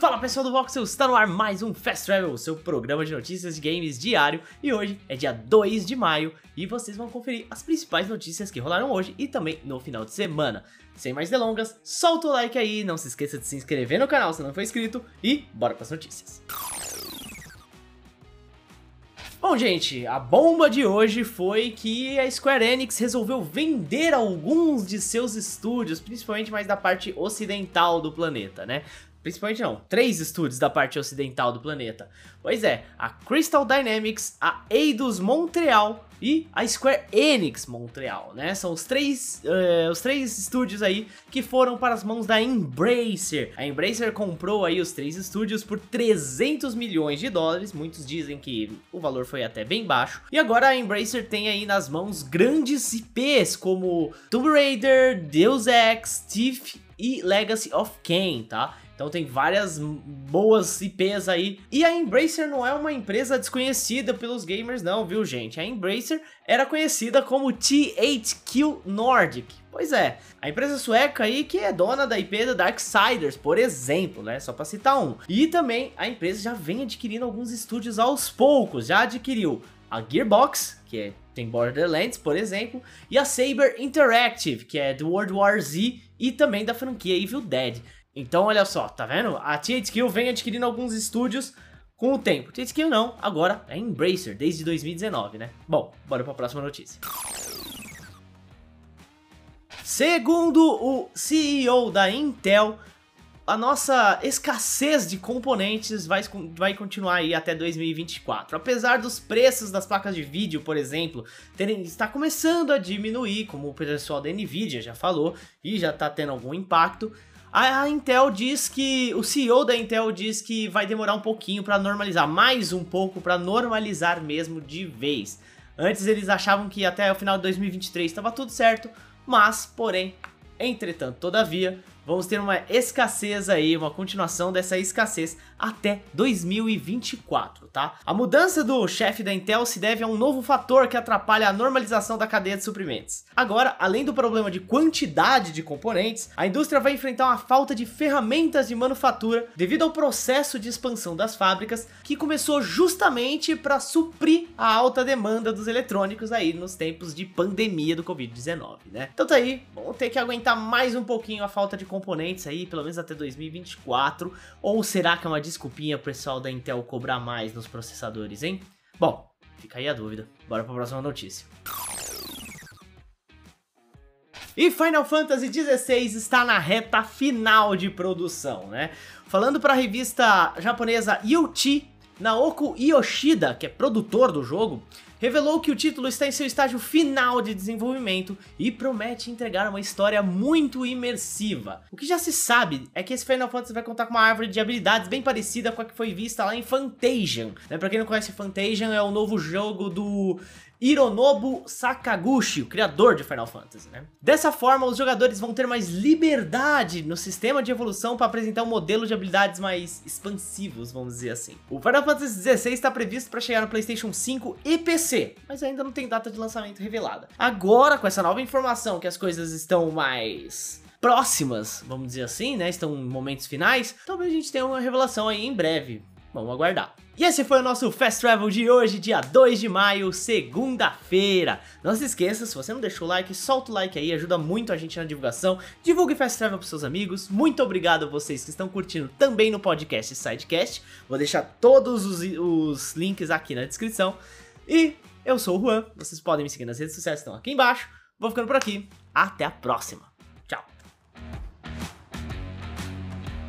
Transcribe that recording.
Fala pessoal do Voxel, está no ar mais um Fast Travel, seu programa de notícias de games diário e hoje é dia 2 de maio e vocês vão conferir as principais notícias que rolaram hoje e também no final de semana. Sem mais delongas, solta o like aí, não se esqueça de se inscrever no canal se não for inscrito e bora para as notícias. Bom, gente, a bomba de hoje foi que a Square Enix resolveu vender alguns de seus estúdios, principalmente mais da parte ocidental do planeta, né? Principalmente não, três estúdios da parte ocidental do planeta. Pois é, a Crystal Dynamics, a Eidos Montreal e a Square Enix Montreal, né? São os três, uh, os três estúdios aí que foram para as mãos da Embracer. A Embracer comprou aí os três estúdios por 300 milhões de dólares, muitos dizem que o valor foi até bem baixo. E agora a Embracer tem aí nas mãos grandes IPs como Tomb Raider, Deus Ex, Thief e Legacy of Kain, tá? Então tem várias boas IPs aí. E a Embracer não é uma empresa desconhecida pelos gamers não, viu gente? A Embracer era conhecida como THQ Nordic. Pois é, a empresa sueca aí que é dona da IP da Darksiders, por exemplo, né? Só pra citar um. E também a empresa já vem adquirindo alguns estúdios aos poucos. Já adquiriu a Gearbox, que é, tem Borderlands, por exemplo, e a Saber Interactive, que é do World War Z e também da franquia Evil Dead. Então, olha só, tá vendo? A THQ vem adquirindo alguns estúdios com o tempo. THQ não, agora é Embracer, desde 2019, né? Bom, bora pra próxima notícia. Segundo o CEO da Intel, a nossa escassez de componentes vai, vai continuar aí até 2024. Apesar dos preços das placas de vídeo, por exemplo, terem, está começando a diminuir, como o pessoal da Nvidia já falou, e já está tendo algum impacto, a Intel diz que o CEO da Intel diz que vai demorar um pouquinho para normalizar, mais um pouco para normalizar mesmo de vez. Antes eles achavam que até o final de 2023 estava tudo certo, mas, porém, entretanto, todavia, vamos ter uma escassez aí, uma continuação dessa escassez até 2024, tá? A mudança do chefe da Intel se deve a um novo fator que atrapalha a normalização da cadeia de suprimentos. Agora, além do problema de quantidade de componentes, a indústria vai enfrentar uma falta de ferramentas de manufatura devido ao processo de expansão das fábricas que começou justamente para suprir a alta demanda dos eletrônicos aí nos tempos de pandemia do Covid-19, né? Então tá aí, vamos ter que aguentar mais um pouquinho a falta de componentes aí, pelo menos até 2024, ou será que é uma desculpinha pro pessoal da Intel cobrar mais nos processadores, hein? Bom, fica aí a dúvida. Bora pra próxima notícia. E Final Fantasy XVI está na reta final de produção, né? Falando para a revista japonesa Youchi, Naoko Yoshida, que é produtor do jogo, revelou que o título está em seu estágio final de desenvolvimento e promete entregar uma história muito imersiva. O que já se sabe é que esse Final Fantasy vai contar com uma árvore de habilidades bem parecida com a que foi vista lá em Fantasian. Né? Pra quem não conhece Fantasian, é o novo jogo do Hironobu Sakaguchi, o criador de Final Fantasy, né? Dessa forma, os jogadores vão ter mais liberdade no sistema de evolução para apresentar um modelo de habilidades mais expansivos, vamos dizer assim. O Final Fantasy XVI está previsto para chegar no PlayStation 5 e PC, mas ainda não tem data de lançamento revelada. Agora, com essa nova informação que as coisas estão mais próximas, vamos dizer assim, né? Estão em momentos finais, talvez a gente tenha uma revelação aí em breve. Vamos aguardar. E esse foi o nosso Fast Travel de hoje, dia 2 de maio, segunda-feira. Não se esqueça, se você não deixou o like, solta o like aí, ajuda muito a gente na divulgação. Divulgue Fast Travel para seus amigos. Muito obrigado a vocês que estão curtindo também no podcast Sidecast. Vou deixar todos os, os links aqui na descrição. E eu sou o Juan, vocês podem me seguir nas redes sociais estão aqui embaixo. Vou ficando por aqui, até a próxima.